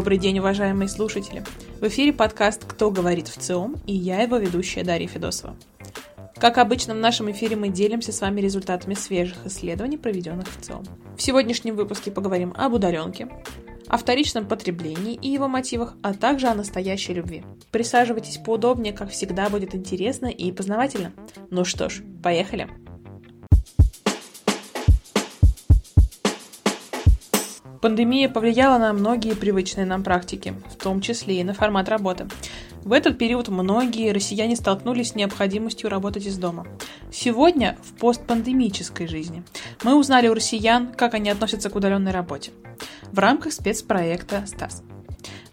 Добрый день, уважаемые слушатели! В эфире подкаст «Кто говорит в ЦИОМ» и я его ведущая Дарья Федосова. Как обычно, в нашем эфире мы делимся с вами результатами свежих исследований, проведенных в ЦИОМ. В сегодняшнем выпуске поговорим об удаленке, о вторичном потреблении и его мотивах, а также о настоящей любви. Присаживайтесь поудобнее, как всегда будет интересно и познавательно. Ну что ж, поехали! Пандемия повлияла на многие привычные нам практики, в том числе и на формат работы. В этот период многие россияне столкнулись с необходимостью работать из дома. Сегодня, в постпандемической жизни, мы узнали у россиян, как они относятся к удаленной работе. В рамках спецпроекта «СТАС».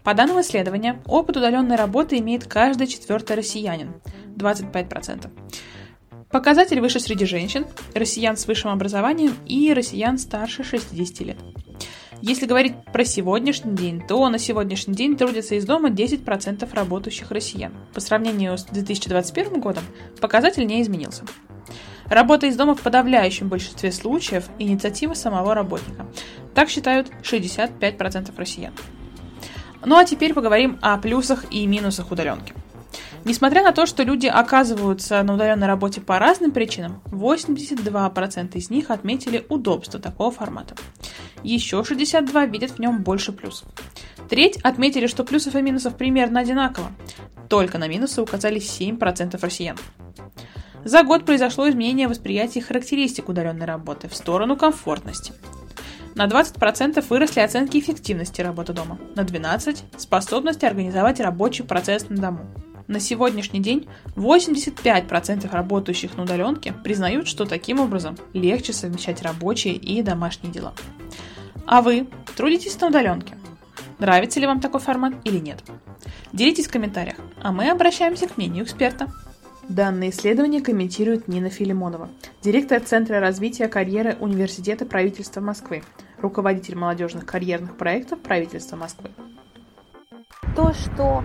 По данным исследования, опыт удаленной работы имеет каждый четвертый россиянин – 25%. Показатель выше среди женщин, россиян с высшим образованием и россиян старше 60 лет. Если говорить про сегодняшний день, то на сегодняшний день трудятся из дома 10% работающих россиян. По сравнению с 2021 годом показатель не изменился. Работа из дома в подавляющем большинстве случаев – инициатива самого работника. Так считают 65% россиян. Ну а теперь поговорим о плюсах и минусах удаленки. Несмотря на то, что люди оказываются на удаленной работе по разным причинам, 82% из них отметили удобство такого формата. Еще 62 видят в нем больше плюсов. Треть отметили, что плюсов и минусов примерно одинаково. Только на минусы указали 7% россиян. За год произошло изменение восприятия характеристик удаленной работы в сторону комфортности. На 20% выросли оценки эффективности работы дома, на 12% – способности организовать рабочий процесс на дому. На сегодняшний день 85% работающих на удаленке признают, что таким образом легче совмещать рабочие и домашние дела. А вы трудитесь на удаленке? Нравится ли вам такой формат или нет? Делитесь в комментариях, а мы обращаемся к мнению эксперта. Данное исследование комментирует Нина Филимонова, директор Центра развития карьеры Университета правительства Москвы, руководитель молодежных карьерных проектов правительства Москвы. То, что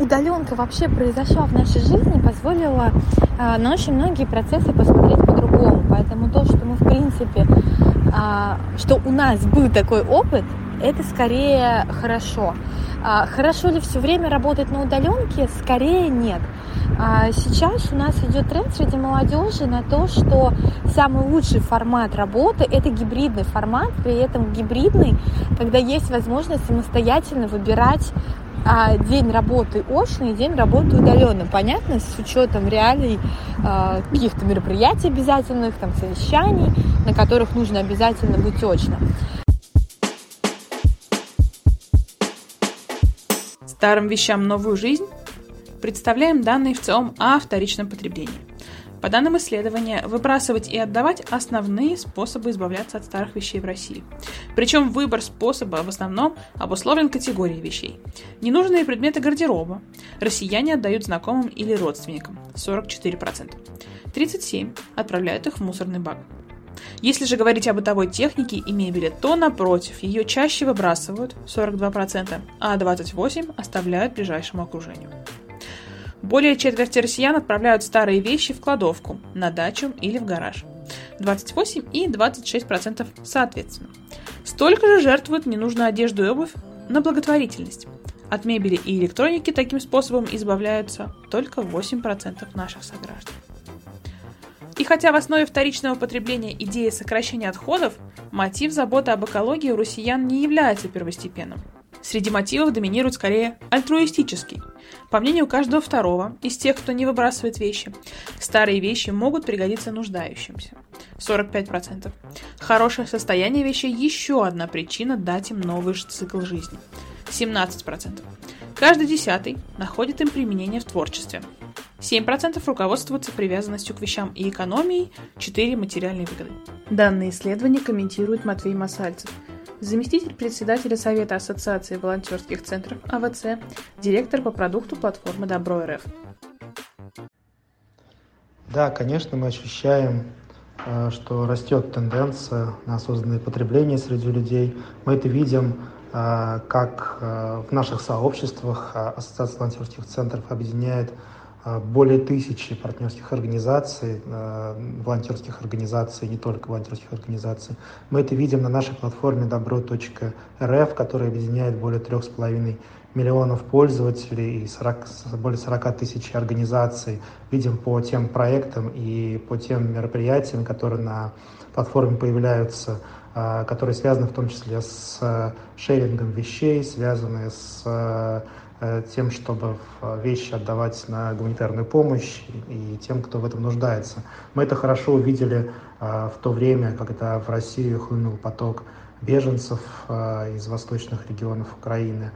удаленка вообще произошла в нашей жизни, позволила э, на очень многие процессы посмотреть по-другому. Поэтому то, что мы, в принципе, что у нас был такой опыт, это скорее хорошо. А хорошо ли все время работать на удаленке? Скорее нет. А сейчас у нас идет тренд среди молодежи на то, что самый лучший формат работы – это гибридный формат, при этом гибридный, когда есть возможность самостоятельно выбирать а день работы очный день работы удаленно. Понятно, с учетом реалий а, каких-то мероприятий обязательных, там, совещаний, на которых нужно обязательно быть очно. Старым вещам новую жизнь представляем данные в целом о вторичном потреблении. По данным исследования, выбрасывать и отдавать – основные способы избавляться от старых вещей в России. Причем выбор способа в основном обусловлен категорией вещей. Ненужные предметы гардероба россияне отдают знакомым или родственникам – 44%. 37% отправляют их в мусорный бак. Если же говорить о бытовой технике и мебели, то, напротив, ее чаще выбрасывают 42%, а 28% оставляют ближайшему окружению. Более четверти россиян отправляют старые вещи в кладовку, на дачу или в гараж. 28 и 26% соответственно. Столько же жертвуют ненужную одежду и обувь на благотворительность. От мебели и электроники таким способом избавляются только 8% наших сограждан. И хотя в основе вторичного потребления идея сокращения отходов, мотив заботы об экологии у россиян не является первостепенным. Среди мотивов доминирует скорее альтруистический. По мнению каждого второго из тех, кто не выбрасывает вещи, старые вещи могут пригодиться нуждающимся. 45%. Хорошее состояние вещей – еще одна причина дать им новый цикл жизни. 17%. Каждый десятый находит им применение в творчестве. 7% руководствуются привязанностью к вещам и экономией, 4% – материальные выгоды. Данное исследование комментирует Матвей Масальцев – заместитель председателя Совета Ассоциации волонтерских центров АВЦ, директор по продукту платформы Добро РФ. Да, конечно, мы ощущаем, э, что растет тенденция на осознанное потребление среди людей. Мы это видим э, как э, в наших сообществах Ассоциация волонтерских центров объединяет более тысячи партнерских организаций, волонтерских организаций, не только волонтерских организаций. Мы это видим на нашей платформе добро.рф, которая объединяет более трех с половиной миллионов пользователей и 40, более 40 тысяч организаций. Видим по тем проектам и по тем мероприятиям, которые на платформе появляются, а, которые связаны в том числе с э, шерингом вещей, связанные с э, тем, чтобы вещи отдавать на гуманитарную помощь и тем, кто в этом нуждается. Мы это хорошо увидели а, в то время, когда в Россию хлынул поток беженцев а, из восточных регионов Украины,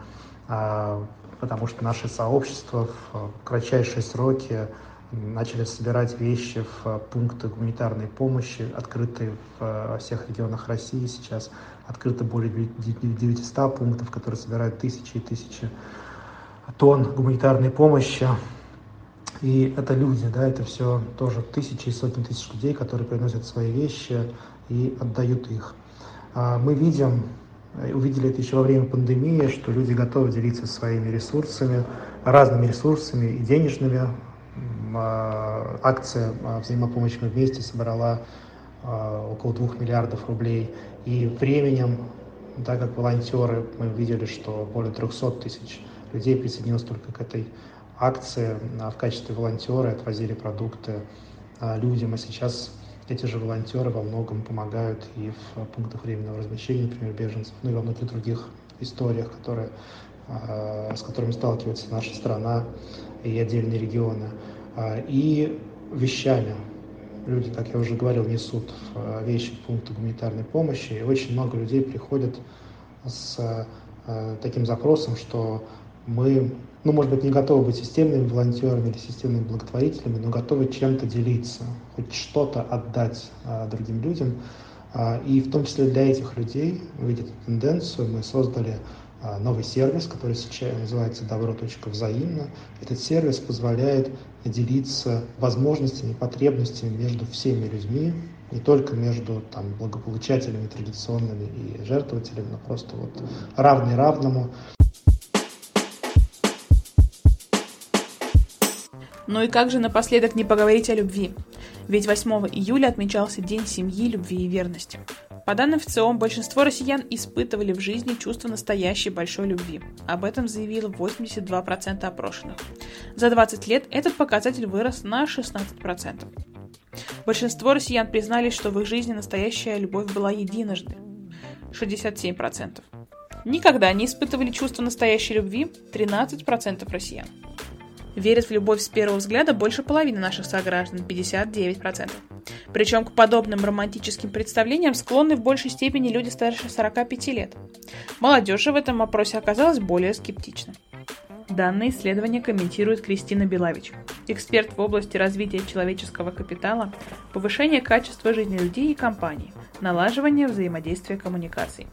потому что наши сообщества в кратчайшие сроки начали собирать вещи в э, пункты гуманитарной помощи, открытые в э, всех регионах России сейчас. Открыто более 900 пунктов, которые собирают тысячи и тысячи тонн гуманитарной помощи. И это люди, да, это все тоже тысячи и сотни тысяч людей, которые приносят свои вещи и отдают их. А мы видим, э, увидели это еще во время пандемии, что люди готовы делиться своими ресурсами, разными ресурсами и денежными, акция а, «Взаимопомощь мы вместе» собрала а, около двух миллиардов рублей. И временем, так как волонтеры, мы видели, что более 300 тысяч людей присоединилось только к этой акции в качестве волонтеры, отвозили продукты людям. А сейчас эти же волонтеры во многом помогают и в пунктах временного размещения, например, беженцев, ну и во многих других историях, которые, с которыми сталкивается наша страна и отдельные регионы. А, и вещами. Люди, как я уже говорил, несут а, вещи в пункты гуманитарной помощи, и очень много людей приходят с а, таким запросом, что мы, ну, может быть, не готовы быть системными волонтерами или системными благотворителями, но готовы чем-то делиться, хоть что-то отдать другим людям. И в том числе для этих людей, увидев тенденцию, мы создали новый сервис, который сейчас называется «Добро.взаимно». Этот сервис позволяет делиться возможностями, потребностями между всеми людьми, не только между там, благополучателями традиционными и жертвователями, но просто вот равный равному. Ну и как же напоследок не поговорить о любви? Ведь 8 июля отмечался День семьи, любви и верности. По данным ВЦИОМ, большинство россиян испытывали в жизни чувство настоящей большой любви. Об этом заявило 82% опрошенных. За 20 лет этот показатель вырос на 16%. Большинство россиян признались, что в их жизни настоящая любовь была единожды. 67%. Никогда не испытывали чувство настоящей любви 13% россиян. Верят в любовь с первого взгляда больше половины наших сограждан, 59%. Причем к подобным романтическим представлениям склонны в большей степени люди старше 45 лет. Молодежь в этом опросе оказалась более скептична. Данное исследование комментирует Кристина Белавич, эксперт в области развития человеческого капитала, повышения качества жизни людей и компаний, налаживания взаимодействия коммуникаций.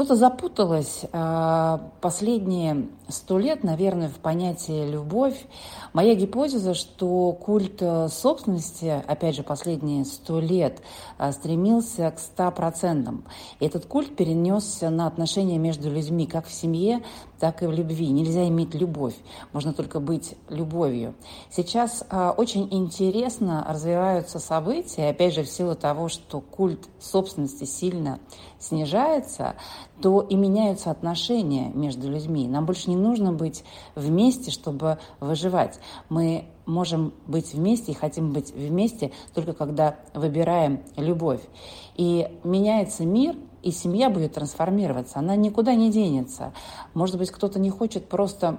Что-то запуталось а, последние сто лет, наверное, в понятии «любовь». Моя гипотеза, что культ э, собственности, опять же, последние сто лет, э, стремился к ста процентам. Этот культ перенесся на отношения между людьми, как в семье, так и в любви. Нельзя иметь любовь, можно только быть любовью. Сейчас э, очень интересно развиваются события, опять же, в силу того, что культ собственности сильно снижается, то и меняются отношения между людьми. Нам больше не нужно быть вместе, чтобы выживать. Мы можем быть вместе и хотим быть вместе только когда выбираем любовь. И меняется мир, и семья будет трансформироваться, она никуда не денется. Может быть, кто-то не хочет просто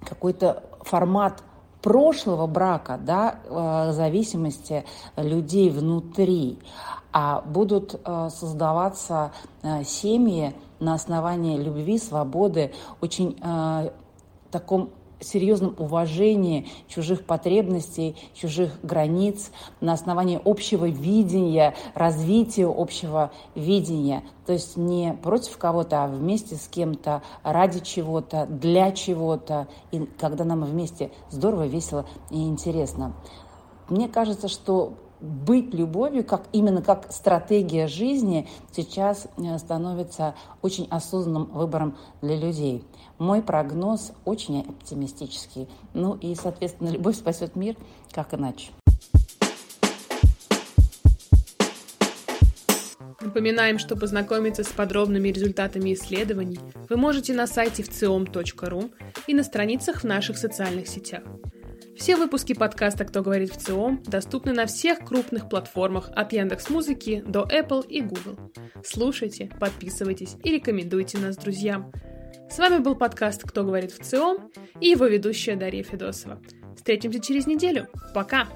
какой-то формат прошлого брака, да, э, зависимости людей внутри, а будут э, создаваться э, семьи на основании любви, свободы, очень таком серьезном уважении чужих потребностей, чужих границ, на основании общего видения, развития общего видения. То есть не против кого-то, а вместе с кем-то, ради чего-то, для чего-то. И когда нам вместе здорово, весело и интересно. Мне кажется, что быть любовью, как, именно как стратегия жизни, сейчас э, становится очень осознанным выбором для людей. Мой прогноз очень оптимистический. Ну и, соответственно, любовь спасет мир, как иначе. Напоминаем, что познакомиться с подробными результатами исследований вы можете на сайте вциом.ру и на страницах в наших социальных сетях. Все выпуски подкаста «Кто говорит в ЦИОМ» доступны на всех крупных платформах от Яндекс Музыки до Apple и Google. Слушайте, подписывайтесь и рекомендуйте нас друзьям. С вами был подкаст «Кто говорит в ЦИОМ» и его ведущая Дарья Федосова. Встретимся через неделю. Пока!